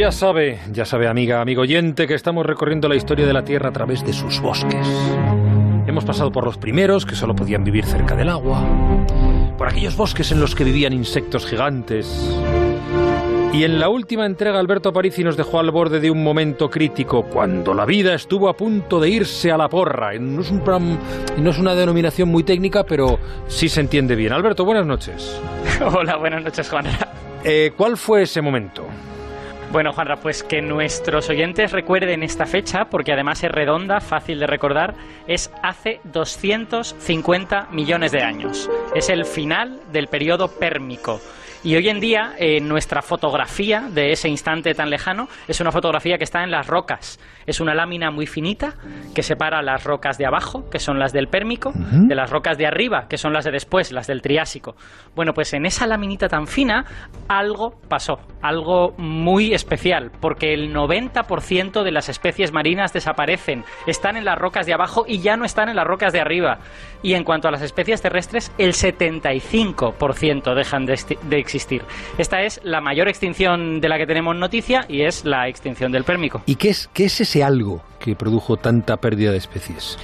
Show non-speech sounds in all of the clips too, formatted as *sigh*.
Ya sabe, ya sabe amiga, amigo oyente, que estamos recorriendo la historia de la Tierra a través de sus bosques. Hemos pasado por los primeros, que solo podían vivir cerca del agua, por aquellos bosques en los que vivían insectos gigantes. Y en la última entrega Alberto Aparici nos dejó al borde de un momento crítico, cuando la vida estuvo a punto de irse a la porra. No es, un no es una denominación muy técnica, pero sí se entiende bien. Alberto, buenas noches. *laughs* Hola, buenas noches, Juan. Eh, ¿Cuál fue ese momento? Bueno, Juanra, pues que nuestros oyentes recuerden esta fecha, porque además es redonda, fácil de recordar, es hace 250 millones de años. Es el final del periodo pérmico. Y hoy en día, eh, nuestra fotografía de ese instante tan lejano es una fotografía que está en las rocas. Es una lámina muy finita que separa las rocas de abajo, que son las del pérmico, de las rocas de arriba, que son las de después, las del triásico. Bueno, pues en esa laminita tan fina algo pasó, algo muy especial, porque el 90% de las especies marinas desaparecen, están en las rocas de abajo y ya no están en las rocas de arriba. Y en cuanto a las especies terrestres, el 75% dejan de, de existir. Esta es la mayor extinción de la que tenemos noticia y es la extinción del pérmico. ¿Y qué es, qué es ese algo que produjo tanta pérdida de especies?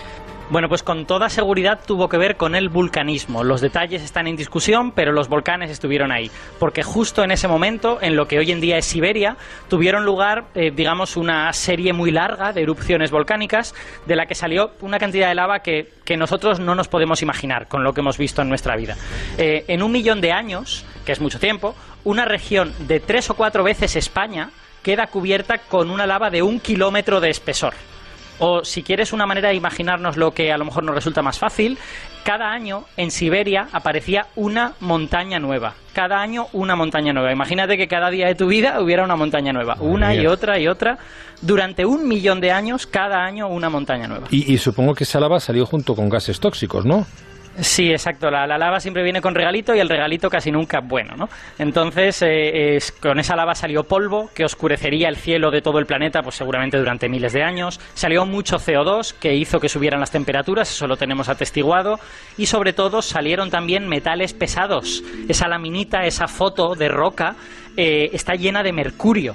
Bueno, pues con toda seguridad tuvo que ver con el vulcanismo. Los detalles están en discusión, pero los volcanes estuvieron ahí. Porque justo en ese momento, en lo que hoy en día es Siberia, tuvieron lugar, eh, digamos, una serie muy larga de erupciones volcánicas, de la que salió una cantidad de lava que, nosotros no nos podemos imaginar con lo que hemos visto en nuestra vida. Eh, en un millón de años, que es mucho tiempo, una región de tres o cuatro veces España queda cubierta con una lava de un kilómetro de espesor. O si quieres una manera de imaginarnos lo que a lo mejor nos resulta más fácil, cada año en Siberia aparecía una montaña nueva. Cada año una montaña nueva. Imagínate que cada día de tu vida hubiera una montaña nueva. Una y otra y otra. Durante un millón de años, cada año una montaña nueva. Y, y supongo que esa lava salió junto con gases tóxicos, ¿no? Sí, exacto. La, lava siempre viene con regalito y el regalito casi nunca es bueno, ¿no? Entonces, eh, con esa lava salió polvo que oscurecería el cielo de todo el planeta, pues seguramente durante miles de años. Salió mucho CO2 que hizo que subieran las temperaturas, eso lo tenemos atestiguado. Y sobre todo salieron también metales pesados. Esa laminita, esa foto de roca, eh, está llena de mercurio.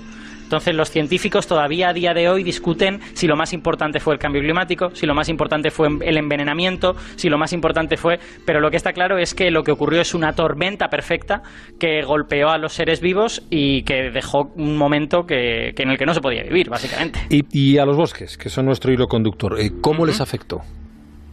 Entonces los científicos todavía a día de hoy discuten si lo más importante fue el cambio climático, si lo más importante fue el envenenamiento, si lo más importante fue... Pero lo que está claro es que lo que ocurrió es una tormenta perfecta que golpeó a los seres vivos y que dejó un momento que, en el que no se podía vivir, básicamente. Y, a los bosques, que son nuestro hilo conductor, eh, ¿cómo les afectó?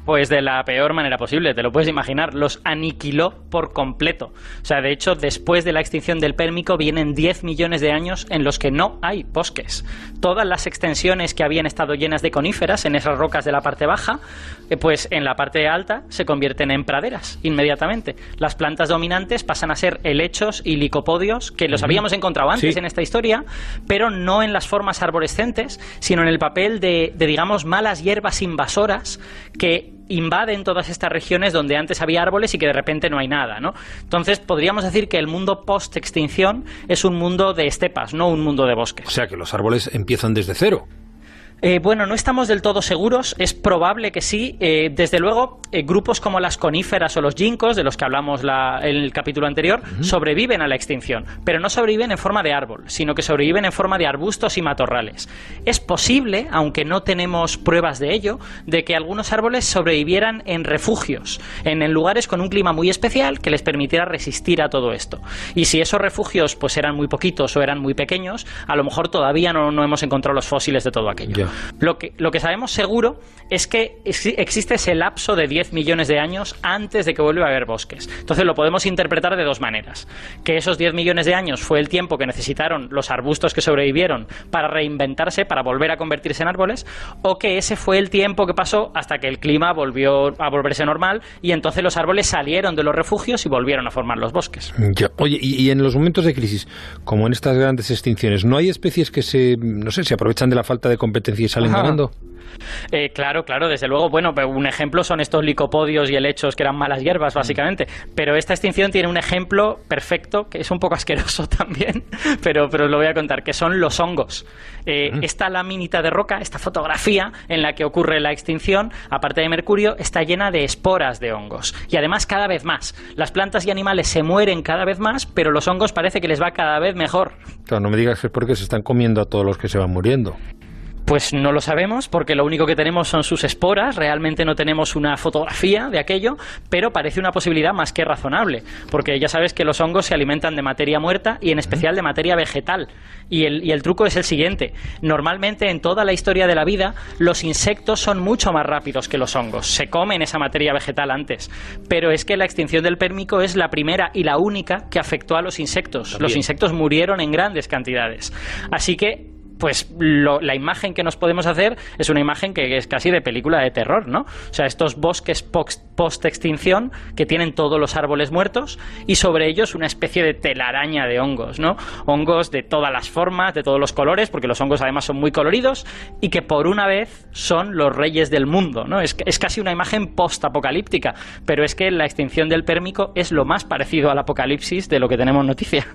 Pues de la peor manera posible, te lo puedes imaginar, los aniquiló por completo. O sea, de hecho, después de la extinción del pérmico vienen 10 millones de años en los que no hay bosques. Todas las extensiones que habían estado llenas de coníferas en esas rocas de la parte baja, eh, pues en la parte alta se convierten en praderas inmediatamente. Las plantas dominantes pasan a ser helechos y licopodios, que los habíamos encontrado antes en esta historia, pero no en las formas arborescentes, sino en el papel de, de digamos, malas hierbas invasoras que invaden todas estas regiones donde antes había árboles y que de repente no hay nada, ¿no? Entonces podríamos decir que el mundo post-extinción es un mundo de estepas, no un mundo de bosques. O sea que los árboles empiezan desde cero. Eh, bueno, no estamos del todo seguros, es probable que sí. Eh, desde luego, eh, grupos como las coníferas o los ginkgos, de los que hablamos en el capítulo anterior, sobreviven a la extinción, pero no sobreviven en forma de árbol, sino que sobreviven en forma de arbustos y matorrales. Es posible, aunque no tenemos pruebas de ello, de que algunos árboles sobrevivieran en refugios, en, lugares con un clima muy especial que les permitiera resistir a todo esto. Y si esos refugios pues eran muy poquitos o eran muy pequeños, a lo mejor todavía no, no hemos encontrado los fósiles de todo aquello. Lo, que, lo que sabemos seguro es que existe ese lapso de 10 millones de años antes de que vuelva a haber bosques. Entonces lo podemos interpretar de dos maneras. Que esos 10 millones de años fue el tiempo que necesitaron los arbustos que sobrevivieron para reinventarse, para volver a convertirse en árboles, o que ese fue el tiempo que pasó hasta que el clima volvió a volverse normal y entonces los árboles salieron de los refugios y volvieron a formar los bosques. Oye, y, y en los momentos de crisis, como en estas grandes extinciones, ¿no hay especies que se, no sé, se aprovechan de la falta de competencia especies salen ganando? Eh, claro, claro, desde luego. Bueno, un ejemplo son estos licopodios y helechos que eran malas hierbas, mm. básicamente. Pero esta extinción tiene un ejemplo perfecto, que es un poco asqueroso *laughs* también, pero, pero os lo voy a contar, que son los hongos. Eh. Esta laminita de roca, esta fotografía en la que ocurre la extinción, aparte de mercurio, está llena de esporas de hongos. Y además cada vez más. Las plantas y animales se mueren cada vez más, pero los hongos parece que les va cada vez mejor. Claro, no me digas que es porque se están comiendo a todos los que se van muriendo. Pues no lo sabemos porque lo único que tenemos son sus esporas, realmente no tenemos una fotografía de aquello, pero parece una posibilidad más que razonable, porque ya sabes que los hongos se alimentan de materia muerta y en especial de materia vegetal. Y el, y el truco es el siguiente, normalmente en toda la historia de la vida los insectos son mucho más rápidos que los hongos, se comen esa materia vegetal antes, pero es que la extinción del pérmico es la primera y la única que afectó a los insectos. Los insectos murieron en grandes cantidades. Así que pues la imagen que nos podemos hacer es una imagen que es casi de película de terror, ¿no? O sea, estos bosques post-extinción que tienen todos los árboles muertos y sobre ellos una especie de telaraña de hongos, ¿no? Hongos de todas las formas, de todos los colores, porque los hongos además son muy coloridos y que por una vez son los reyes del mundo, ¿no? Es, es casi una imagen post-apocalíptica, pero es que la extinción del pérmico es lo más parecido al apocalipsis de lo que tenemos noticia.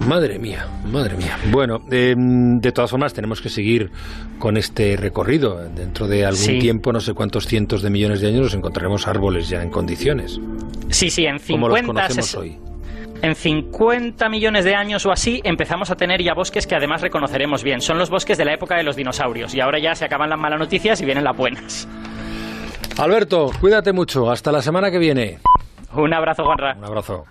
Madre mía, madre mía. Bueno, em, de todas formas tenemos que seguir con este recorrido. Dentro de algún tiempo, no sé cuántos cientos de millones de años, nos encontraremos árboles ya en condiciones. Sí, sí, en 50, hoy. En 50 millones de años o así empezamos a tener ya bosques que además reconoceremos bien. Son los bosques de la época de los dinosaurios y ahora ya se acaban las malas noticias y vienen las buenas. Alberto, cuídate mucho. Hasta la semana que viene. Un abrazo, Juanra. Un abrazo.